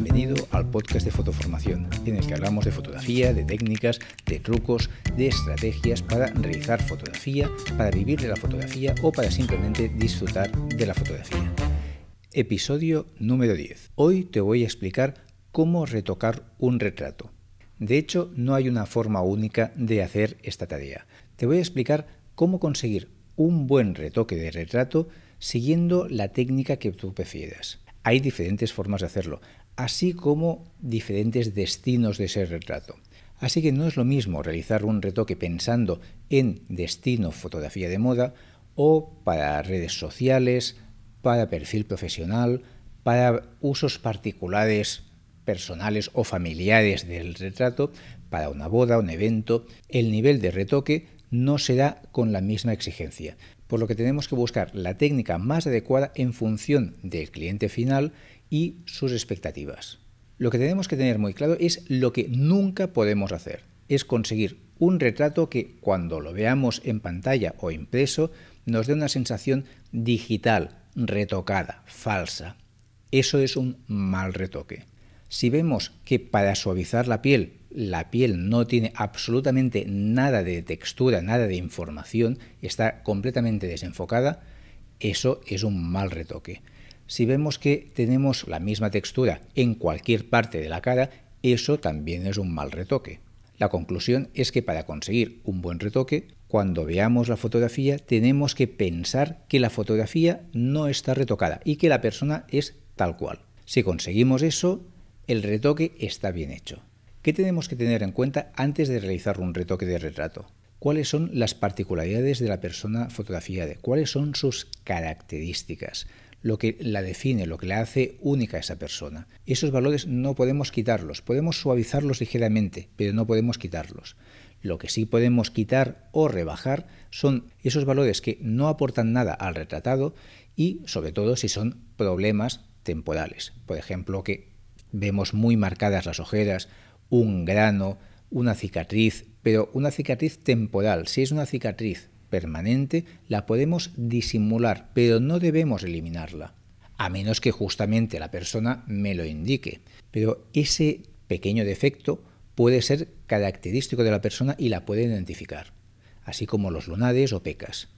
Bienvenido al podcast de Fotoformación, en el que hablamos de fotografía, de técnicas, de trucos, de estrategias para realizar fotografía, para vivir de la fotografía o para simplemente disfrutar de la fotografía. Episodio número 10. Hoy te voy a explicar cómo retocar un retrato. De hecho, no hay una forma única de hacer esta tarea. Te voy a explicar cómo conseguir un buen retoque de retrato siguiendo la técnica que tú prefieras. Hay diferentes formas de hacerlo, así como diferentes destinos de ese retrato. Así que no es lo mismo realizar un retoque pensando en destino fotografía de moda o para redes sociales, para perfil profesional, para usos particulares personales o familiares del retrato, para una boda, un evento, el nivel de retoque no será con la misma exigencia, por lo que tenemos que buscar la técnica más adecuada en función del cliente final y sus expectativas. Lo que tenemos que tener muy claro es lo que nunca podemos hacer, es conseguir un retrato que cuando lo veamos en pantalla o impreso nos dé una sensación digital, retocada, falsa. Eso es un mal retoque. Si vemos que para suavizar la piel la piel no tiene absolutamente nada de textura, nada de información, está completamente desenfocada, eso es un mal retoque. Si vemos que tenemos la misma textura en cualquier parte de la cara, eso también es un mal retoque. La conclusión es que para conseguir un buen retoque, cuando veamos la fotografía tenemos que pensar que la fotografía no está retocada y que la persona es tal cual. Si conseguimos eso, el retoque está bien hecho. ¿Qué tenemos que tener en cuenta antes de realizar un retoque de retrato? ¿Cuáles son las particularidades de la persona fotografiada? ¿Cuáles son sus características? Lo que la define, lo que la hace única a esa persona. Esos valores no podemos quitarlos, podemos suavizarlos ligeramente, pero no podemos quitarlos. Lo que sí podemos quitar o rebajar son esos valores que no aportan nada al retratado y sobre todo si son problemas temporales. Por ejemplo, que vemos muy marcadas las ojeras un grano, una cicatriz, pero una cicatriz temporal. Si es una cicatriz permanente, la podemos disimular, pero no debemos eliminarla, a menos que justamente la persona me lo indique. Pero ese pequeño defecto puede ser característico de la persona y la puede identificar, así como los lunares o pecas.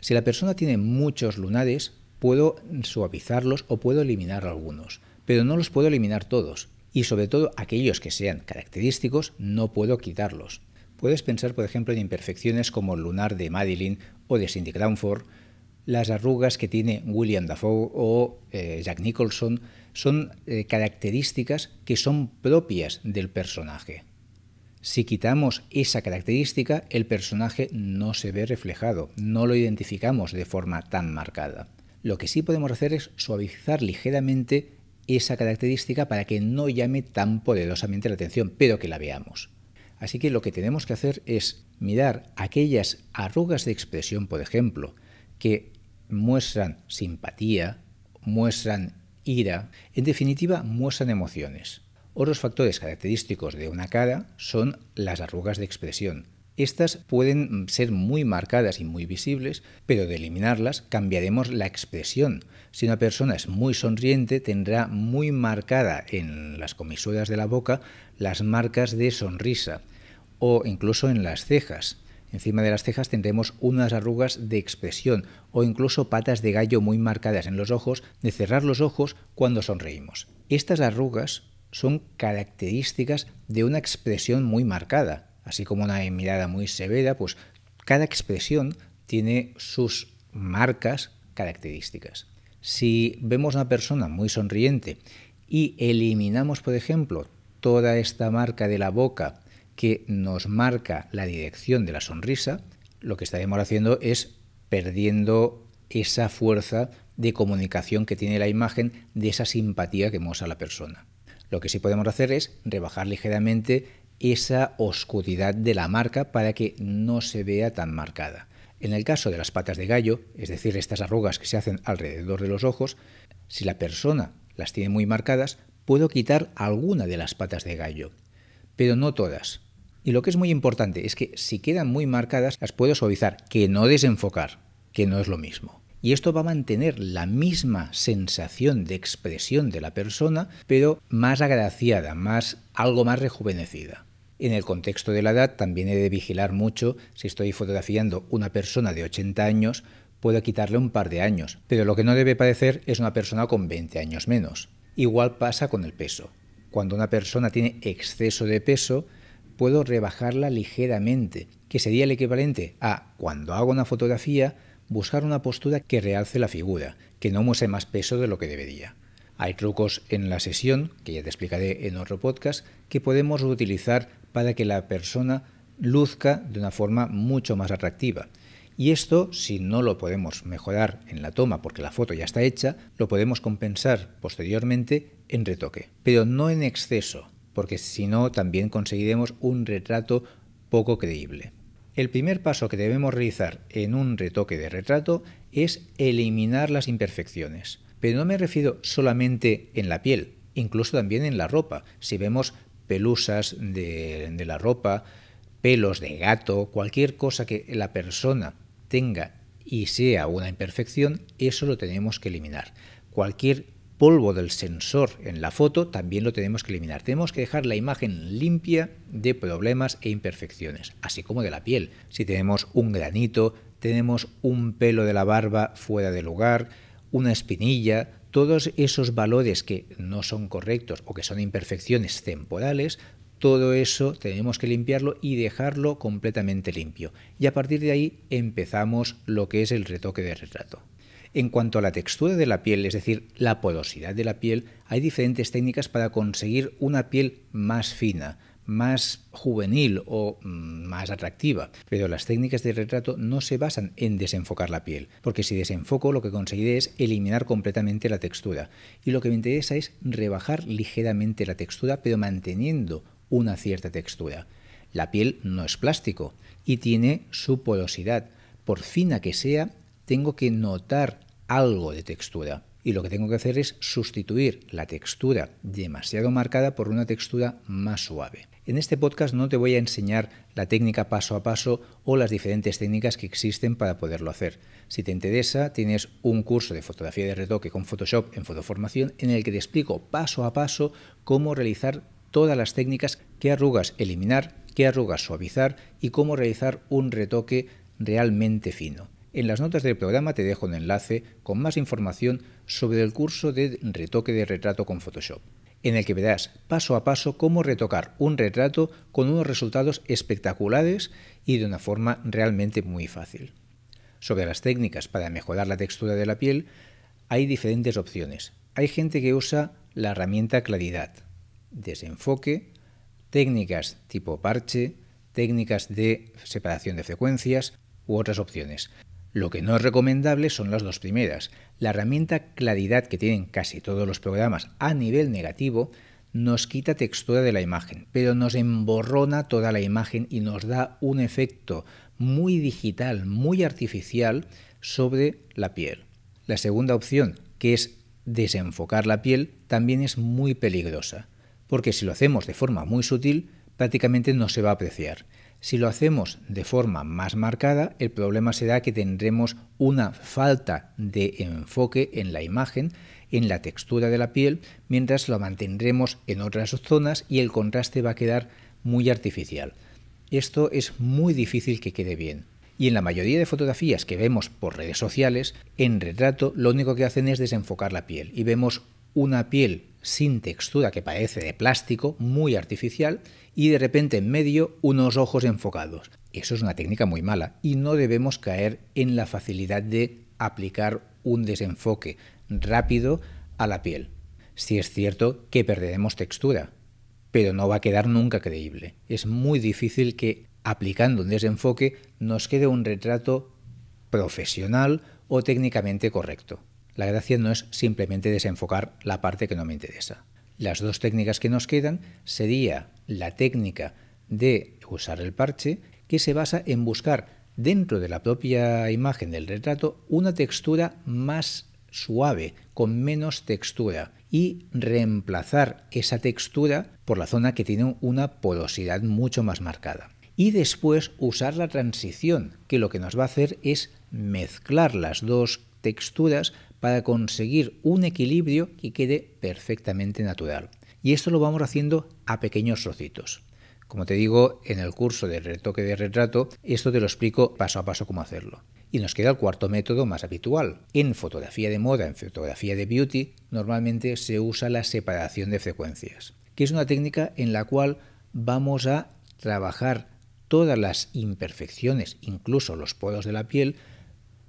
Si la persona tiene muchos lunares, puedo suavizarlos o puedo eliminar algunos, pero no los puedo eliminar todos y sobre todo aquellos que sean característicos no puedo quitarlos. Puedes pensar, por ejemplo, en imperfecciones como el lunar de Madeline o de Cindy Crawford, las arrugas que tiene William Dafoe o eh, Jack Nicholson son eh, características que son propias del personaje. Si quitamos esa característica, el personaje no se ve reflejado, no lo identificamos de forma tan marcada. Lo que sí podemos hacer es suavizar ligeramente esa característica para que no llame tan poderosamente la atención, pero que la veamos. Así que lo que tenemos que hacer es mirar aquellas arrugas de expresión, por ejemplo, que muestran simpatía, muestran ira, en definitiva muestran emociones. Otros factores característicos de una cara son las arrugas de expresión, estas pueden ser muy marcadas y muy visibles, pero de eliminarlas cambiaremos la expresión. Si una persona es muy sonriente, tendrá muy marcada en las comisuras de la boca las marcas de sonrisa o incluso en las cejas. Encima de las cejas tendremos unas arrugas de expresión o incluso patas de gallo muy marcadas en los ojos de cerrar los ojos cuando sonreímos. Estas arrugas son características de una expresión muy marcada, así como una mirada muy severa, pues cada expresión tiene sus marcas características. Si vemos a una persona muy sonriente y eliminamos, por ejemplo, toda esta marca de la boca que nos marca la dirección de la sonrisa, lo que estaremos haciendo es perdiendo esa fuerza de comunicación que tiene la imagen de esa simpatía que muestra la persona. Lo que sí podemos hacer es rebajar ligeramente esa oscuridad de la marca para que no se vea tan marcada. En el caso de las patas de gallo, es decir, estas arrugas que se hacen alrededor de los ojos, si la persona las tiene muy marcadas, puedo quitar alguna de las patas de gallo, pero no todas. Y lo que es muy importante es que si quedan muy marcadas, las puedo suavizar, que no desenfocar, que no es lo mismo. y esto va a mantener la misma sensación de expresión de la persona, pero más agraciada, más algo más rejuvenecida. En el contexto de la edad también he de vigilar mucho si estoy fotografiando una persona de 80 años, puedo quitarle un par de años, pero lo que no debe parecer es una persona con 20 años menos. Igual pasa con el peso. Cuando una persona tiene exceso de peso, puedo rebajarla ligeramente, que sería el equivalente a cuando hago una fotografía, buscar una postura que realce la figura, que no muestre más peso de lo que debería. Hay trucos en la sesión, que ya te explicaré en otro podcast, que podemos utilizar para que la persona luzca de una forma mucho más atractiva. Y esto, si no lo podemos mejorar en la toma porque la foto ya está hecha, lo podemos compensar posteriormente en retoque, pero no en exceso, porque si no también conseguiremos un retrato poco creíble. El primer paso que debemos realizar en un retoque de retrato es eliminar las imperfecciones. Pero no me refiero solamente en la piel, incluso también en la ropa. Si vemos pelusas de, la ropa, pelos de gato, cualquier cosa que la persona tenga y sea una imperfección, eso lo tenemos que eliminar. Cualquier polvo del sensor en la foto también lo tenemos que eliminar. Tenemos que dejar la imagen limpia de problemas e imperfecciones, así como de la piel. Si tenemos un granito, tenemos un pelo de la barba fuera de lugar, una espinilla, todos esos valores que no son correctos o que son imperfecciones temporales, todo eso tenemos que limpiarlo y dejarlo completamente limpio. Y a partir de ahí empezamos lo que es el retoque de retrato. En cuanto a la textura de la piel, es decir, la porosidad de la piel, hay diferentes técnicas para conseguir una piel más fina, más juvenil o mm, más atractiva. Pero las técnicas de retrato no se basan en desenfocar la piel, porque si desenfoco lo que conseguiré es eliminar completamente la textura. Y lo que me interesa es rebajar ligeramente la textura, pero manteniendo una cierta textura. La piel no es plástico y tiene su porosidad. Por fina que sea, tengo que notar algo de textura y lo que tengo que hacer es sustituir la textura demasiado marcada por una textura más suave. En este podcast no te voy a enseñar la técnica paso a paso o las diferentes técnicas que existen para poderlo hacer. Si te interesa, tienes un curso de fotografía de retoque con Photoshop en Fotoformación en el que te explico paso a paso cómo realizar todas las técnicas, qué arrugas eliminar, qué arrugas suavizar y cómo realizar un retoque realmente fino. En las notas del programa te dejo un enlace con más información sobre el curso de retoque de retrato con Photoshop, en el que verás paso a paso cómo retocar un retrato con unos resultados espectaculares y de una forma realmente muy fácil. Sobre las técnicas para mejorar la textura de la piel, hay diferentes opciones. Hay gente que usa la herramienta claridad, desenfoque, técnicas tipo parche, técnicas de separación de frecuencias u otras opciones. Lo que no es recomendable son las dos primeras. La herramienta claridad que tienen casi todos los programas a nivel negativo nos quita textura de la imagen, pero nos emborrona toda la imagen y nos da un efecto muy digital, muy artificial sobre la piel. La segunda opción, que es desenfocar la piel, también es muy peligrosa, porque si lo hacemos de forma muy sutil, prácticamente no se va a apreciar. Si lo hacemos de forma más marcada, el problema será que tendremos una falta de enfoque en la imagen, en la textura de la piel, mientras lo mantendremos en otras zonas y el contraste va a quedar muy artificial. Esto es muy difícil que quede bien. Y en la mayoría de fotografías que vemos por redes sociales, en retrato lo único que hacen es desenfocar la piel y vemos una piel sin textura que parece de plástico, muy artificial, y de repente en medio unos ojos enfocados. Eso es una técnica muy mala y no debemos caer en la facilidad de aplicar un desenfoque rápido a la piel. Si es cierto que perderemos textura, pero no va a quedar nunca creíble. Es muy difícil que aplicando un desenfoque nos quede un retrato profesional o técnicamente correcto. La gracia no es simplemente desenfocar la parte que no me interesa. Las dos técnicas que nos quedan sería la técnica de usar el parche, que se basa en buscar dentro de la propia imagen del retrato una textura más suave, con menos textura, y reemplazar esa textura por la zona que tiene una porosidad mucho más marcada. Y después usar la transición, que lo que nos va a hacer es mezclar las dos texturas para conseguir un equilibrio que quede perfectamente natural. Y esto lo vamos haciendo a pequeños trocitos. Como te digo, en el curso de retoque de retrato, esto te lo explico paso a paso cómo hacerlo. Y nos queda el cuarto método más habitual. En fotografía de moda, en fotografía de beauty, normalmente se usa la separación de frecuencias, que es una técnica en la cual vamos a trabajar todas las imperfecciones, incluso los poros de la piel,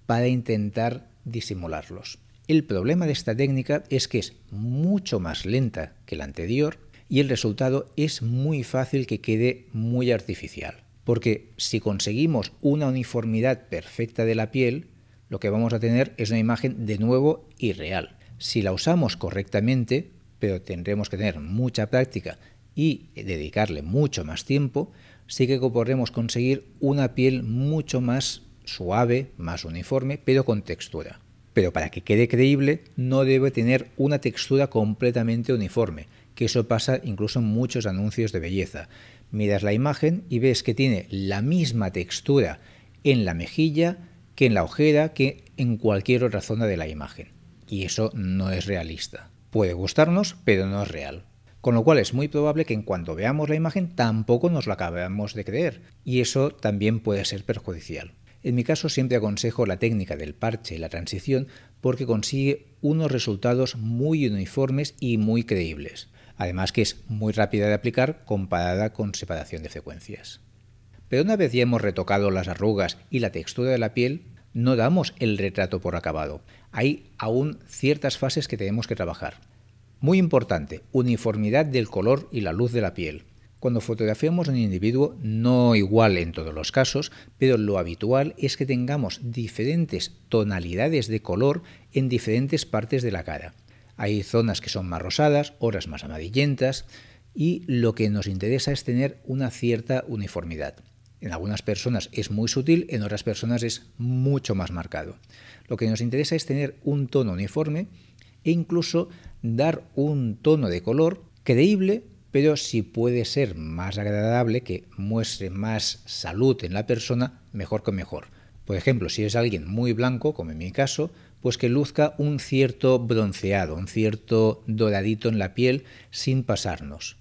para intentar disimularlos. El problema de esta técnica es que es mucho más lenta que la anterior y el resultado es muy fácil que quede muy artificial. Porque si conseguimos una uniformidad perfecta de la piel, lo que vamos a tener es una imagen de nuevo irreal. Si la usamos correctamente, pero tendremos que tener mucha práctica y dedicarle mucho más tiempo, sí que podremos conseguir una piel mucho más suave, más uniforme, pero con textura. Pero para que quede creíble no debe tener una textura completamente uniforme, que eso pasa incluso en muchos anuncios de belleza. Miras la imagen y ves que tiene la misma textura en la mejilla que en la ojera, que en cualquier otra zona de la imagen. Y eso no es realista. Puede gustarnos, pero no es real. Con lo cual es muy probable que en cuanto veamos la imagen tampoco nos lo acabemos de creer. Y eso también puede ser perjudicial. En mi caso siempre aconsejo la técnica del parche y la transición porque consigue unos resultados muy uniformes y muy creíbles además que es muy rápida de aplicar comparada con separación de frecuencias. Pero una vez ya hemos retocado las arrugas y la textura de la piel, no damos el retrato por acabado. Hay aún ciertas fases que tenemos que trabajar. Muy importante, uniformidad del color y la luz de la piel. Cuando fotografiamos un individuo, no igual en todos los casos, pero lo habitual es que tengamos diferentes tonalidades de color en diferentes partes de la cara. Hay zonas que son más rosadas, otras más amarillentas y lo que nos interesa es tener una cierta uniformidad. En algunas personas es muy sutil, en otras personas es mucho más marcado. Lo que nos interesa es tener un tono uniforme e incluso dar un tono de color creíble, pero si puede ser más agradable, que muestre más salud en la persona, mejor que mejor. Por ejemplo, si es alguien muy blanco, como en mi caso, pues que luzca un cierto bronceado, un cierto doradito en la piel sin pasarnos.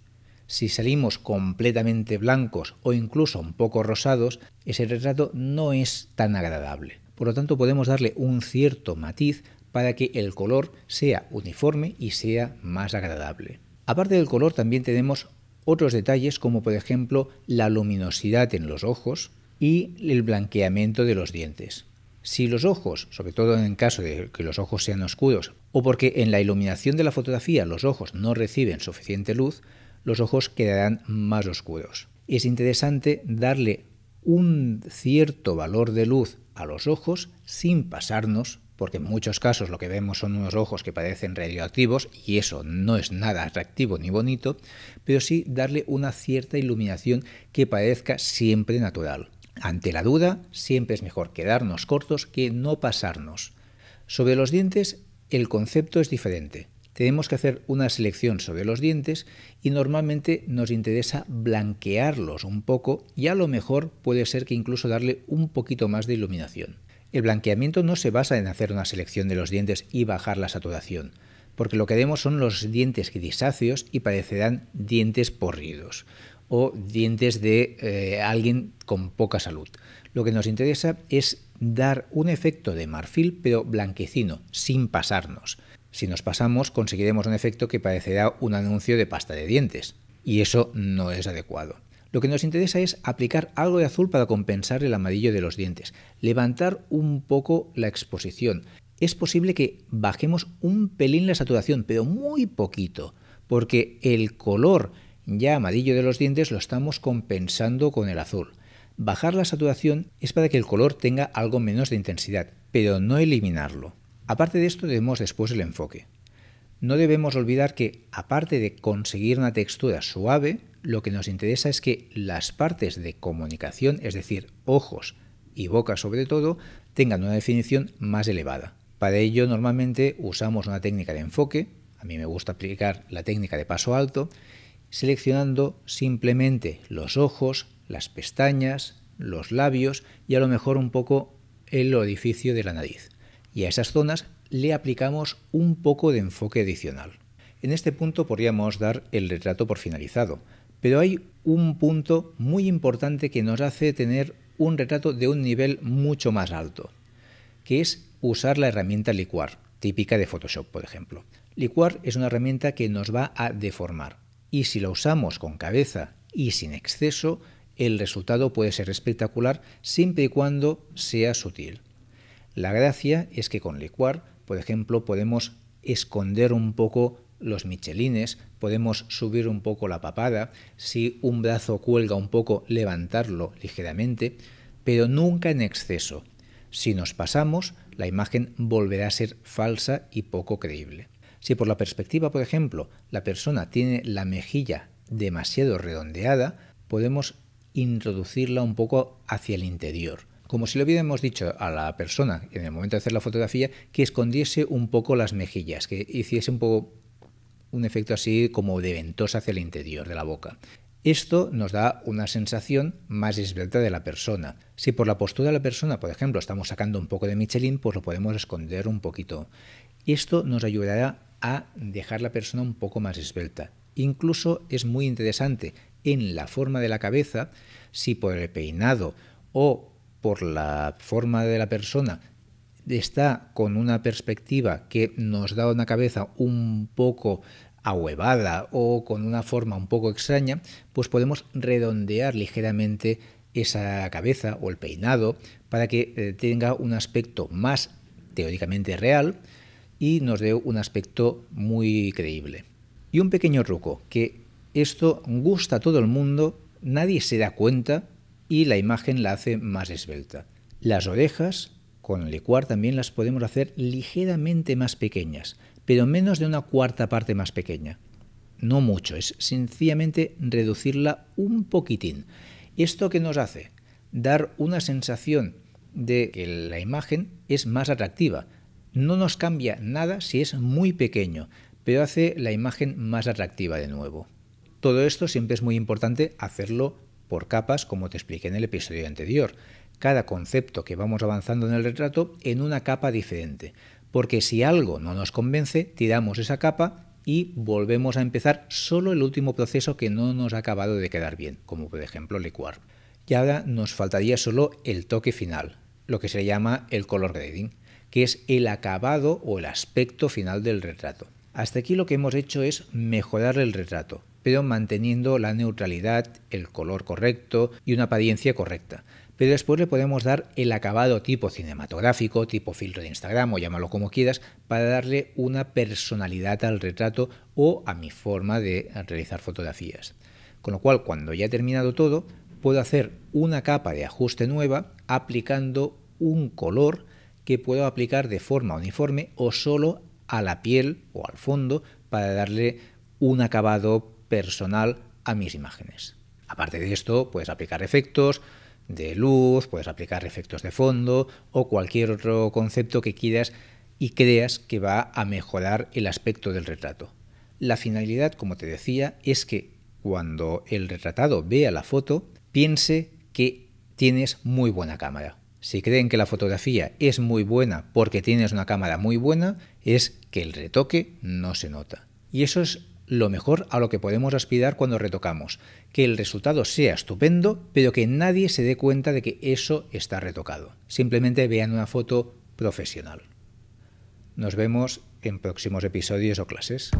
Si salimos completamente blancos o incluso un poco rosados, ese retrato no es tan agradable. Por lo tanto, podemos darle un cierto matiz para que el color sea uniforme y sea más agradable. Aparte del color, también tenemos otros detalles como por ejemplo la luminosidad en los ojos y el blanqueamiento de los dientes. Si los ojos, sobre todo en caso de que los ojos sean oscuros, o porque en la iluminación de la fotografía los ojos no reciben suficiente luz, los ojos quedarán más oscuros. Es interesante darle un cierto valor de luz a los ojos sin pasarnos, porque en muchos casos lo que vemos son unos ojos que parecen radioactivos y eso no es nada atractivo ni bonito, pero sí darle una cierta iluminación que parezca siempre natural. Ante la duda, siempre es mejor quedarnos cortos que no pasarnos. Sobre los dientes, el concepto es diferente. Tenemos que hacer una selección sobre los dientes y normalmente nos interesa blanquearlos un poco y a lo mejor puede ser que incluso darle un poquito más de iluminación. El blanqueamiento no se basa en hacer una selección de los dientes y bajar la saturación, porque lo que vemos son los dientes grisáceos y parecerán dientes porridos o dientes de eh, alguien con poca salud. Lo que nos interesa es dar un efecto de marfil pero blanquecino, sin pasarnos. Si nos pasamos conseguiremos un efecto que parecerá un anuncio de pasta de dientes, y eso no es adecuado. Lo que nos interesa es aplicar algo de azul para compensar el amarillo de los dientes, levantar un poco la exposición. Es posible que bajemos un pelín la saturación, pero muy poquito, porque el color ya amarillo de los dientes lo estamos compensando con el azul. Bajar la saturación es para que el color tenga algo menos de intensidad, pero no eliminarlo. Aparte de esto debemos después el enfoque. No debemos olvidar que, aparte de conseguir una textura suave, lo que nos interesa es que las partes de comunicación, es decir, ojos y boca sobre todo, tengan una definición más elevada. Para ello normalmente usamos una técnica de enfoque, a mí me gusta aplicar la técnica de paso alto, seleccionando simplemente los ojos, las pestañas, los labios y a lo mejor un poco el orificio de la nariz. y a esas zonas le aplicamos un poco de enfoque adicional. En este punto podríamos dar el retrato por finalizado, pero hay un punto muy importante que nos hace tener un retrato de un nivel mucho más alto, que es usar la herramienta licuar, típica de Photoshop, por ejemplo. Licuar es una herramienta que nos va a deformar y si la usamos con cabeza y sin exceso, el resultado puede ser espectacular siempre y cuando sea sutil. La gracia es que con licuar, por ejemplo, podemos esconder un poco los michelines, podemos subir un poco la papada, si un brazo cuelga un poco, levantarlo ligeramente, pero nunca en exceso. Si nos pasamos, la imagen volverá a ser falsa y poco creíble. Si por la perspectiva, por ejemplo, la persona tiene la mejilla demasiado redondeada, podemos introducirla un poco hacia el interior. Como si le hubiéramos dicho a la persona en el momento de hacer la fotografía que escondiese un poco las mejillas, que hiciese un poco un efecto así como de ventosa hacia el interior de la boca. Esto nos da una sensación más esbelta de la persona. Si por la postura de la persona, por ejemplo, estamos sacando un poco de Michelin, pues lo podemos esconder un poquito. Esto nos ayudará a dejar la persona un poco más esbelta. Incluso es muy interesante en la forma de la cabeza, si por el peinado o por la forma de la persona está con una perspectiva que nos da una cabeza un poco ahuevada o con una forma un poco extraña, pues podemos redondear ligeramente esa cabeza o el peinado para que eh, tenga un aspecto más teóricamente real y nos dé un aspecto muy creíble. Y un pequeño truco, que esto gusta a todo el mundo, nadie se da cuenta y la imagen la hace más esbelta. Las orejas con licuar también las podemos hacer ligeramente más pequeñas, pero menos de una cuarta parte más pequeña. No mucho, es sencillamente reducirla un poquitín. ¿Esto qué nos hace? Dar una sensación de que la imagen es más atractiva. No nos cambia nada si es muy pequeño, pero hace la imagen más atractiva de nuevo. Todo esto siempre es muy importante hacerlo por capas, como te expliqué en el episodio anterior. Cada concepto que vamos avanzando en el retrato en una capa diferente. Porque si algo no nos convence, tiramos esa capa y volvemos a empezar solo el último proceso que no nos ha acabado de quedar bien, como por ejemplo licuar. Y ahora nos faltaría solo el toque final, lo que se llama el color grading, que es el acabado o el aspecto final del retrato. Hasta aquí lo que hemos hecho es mejorar el retrato, pero manteniendo la neutralidad, el color correcto y una apariencia correcta. Pero después le podemos dar el acabado tipo cinematográfico, tipo filtro de Instagram o llámalo como quieras, para darle una personalidad al retrato o a mi forma de realizar fotografías. Con lo cual, cuando ya he terminado todo, puedo hacer una capa de ajuste nueva aplicando un color que puedo aplicar de forma uniforme o solo a la piel o al fondo para darle un acabado personal a mis imágenes. Aparte de esto, puedes aplicar efectos de luz, puedes aplicar efectos de fondo o cualquier otro concepto que quieras y creas que va a mejorar el aspecto del retrato. La finalidad, como te decía, es que cuando el retratado vea la foto, piense que tienes muy buena cámara. Si creen que la fotografía es muy buena porque tienes una cámara muy buena, es que el retoque no se nota. Y eso es lo mejor a lo que podemos aspirar cuando retocamos, que el resultado sea estupendo, pero que nadie se dé cuenta de que eso está retocado. Simplemente vean una foto profesional. Nos vemos en próximos episodios o clases.